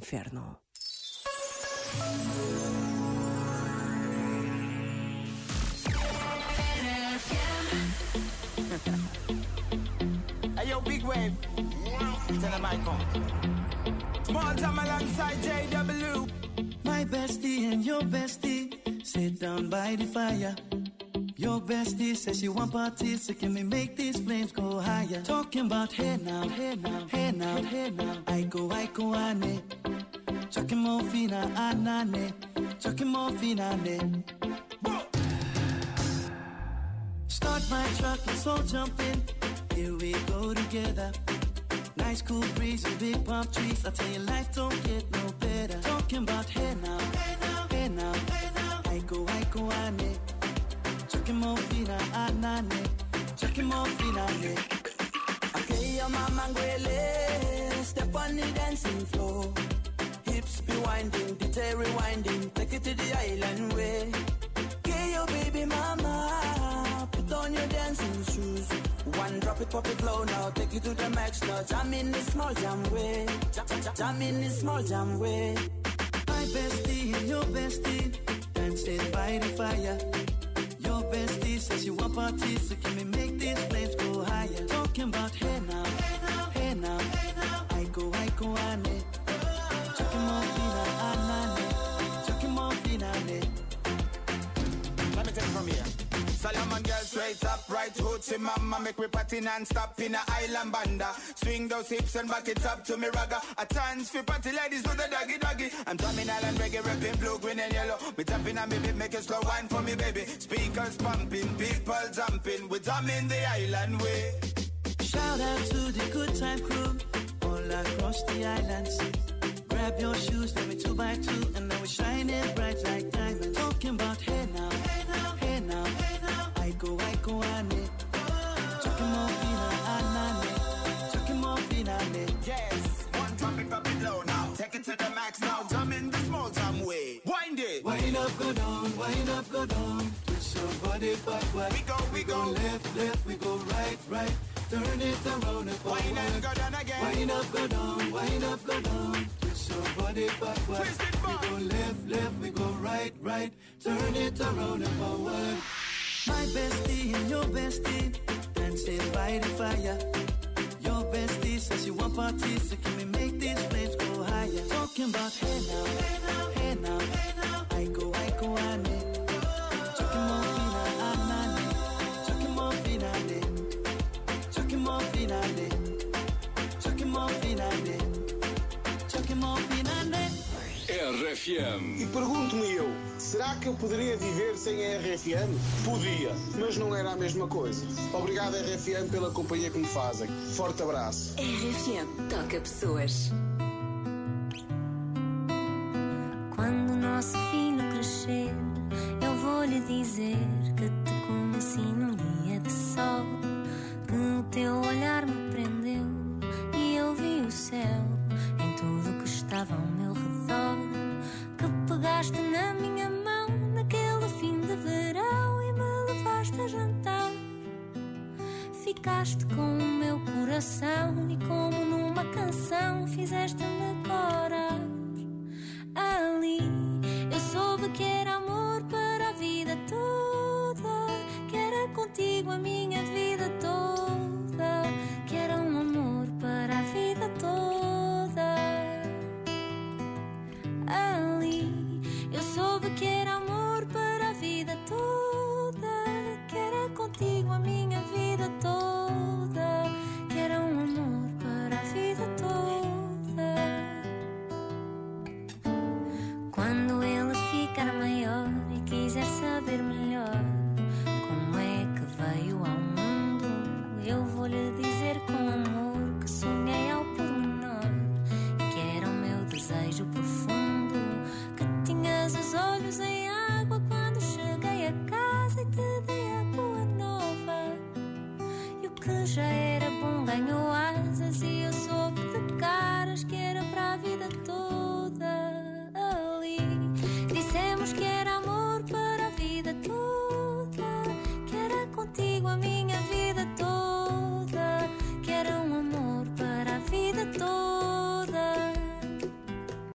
inferno. hey yo, big wave. Tell them I come. Small time alongside JW. My bestie and your bestie sit down by the fire. Your bestie says she want parties, so can we make these flames go higher? Talking about hey now, hey now, hey now, hey now. I go, I go, ane. Chucking more fina, anane. Chucking more fina, ne. Start my truck, let's all jump in. Here we go together. Nice cool breeze and big palm trees. I tell you, life don't get no better. Talking about hey now, hey now, hey now, hey now. I go, I go, ane. Chucking more fina, anane. Chucking more fina, ne. Okay, your mama ngwele. Step on the dancing floor. Hips be winding, detail rewinding. Take it to the island way. Okay, your baby mama. Put on your dancing shoes. One drop it, pop it low now. Take it to the max now. Jam in the small jam way. Jam, jam, in the small jam way. My bestie your bestie dancing by the fire. Your bestie says you want parties, so can we make these flames go higher? Talking about hey now, hey now, hey now, hey now. I go, I go, ane. Chucking Solomon girl straight up, right hoochie mama Make me party non-stop in a island banda. Swing those hips and back it up to me ragga. A chance for party ladies do the doggy doggy. I'm drumming island reggae, rapping blue, green and yellow. Me tapping on me beat, make a slow wine for me baby. Speakers pumping, people jumping. We drumming the island way. Shout out to the good time crew all across the islands. Grab your shoes, let me two by two, and now we're shining it to the max now, jump in the small jam way Wind it Wind up, go down, wind up, go down. Twist your body backward. We go, we go. left, left, we go right, right. Turn it around and forward. Wind and go down again Wind up, go down, wind up, go down. Twist your body backward. Twist it back. We go left, left, we go right, right. Turn it around and forward. My bestie and your bestie dancing by the fire. Your bestie parties, so can we make these flames go higher? Talking about hey now, hey now, hey now, hey now. I go, I go, ane. Chucking RFM. E pergunto-me eu, será que eu poderia viver sem a RFM? Podia, mas não era a mesma coisa. Obrigado, RFM, pela companhia que me fazem. Forte abraço. RFM toca pessoas. Quando o nosso filho crescer, eu vou lhe dizer que te conheci num dia de sol. Que o teu olhar me prendeu e eu vi o céu em tudo que estava ao meu pegaste na minha mão naquele fim de verão e me levaste a jantar. Ficaste com o meu coração e como numa canção fizeste-me corar. Eu vou lhe dizer com amor que sonhei ao pormenor e que era o meu desejo profundo. Que tinhas os olhos em água quando cheguei a casa e te dei a boa nova. E o que já era bom ganhou asas e eu soube de caras que era para a vida toda.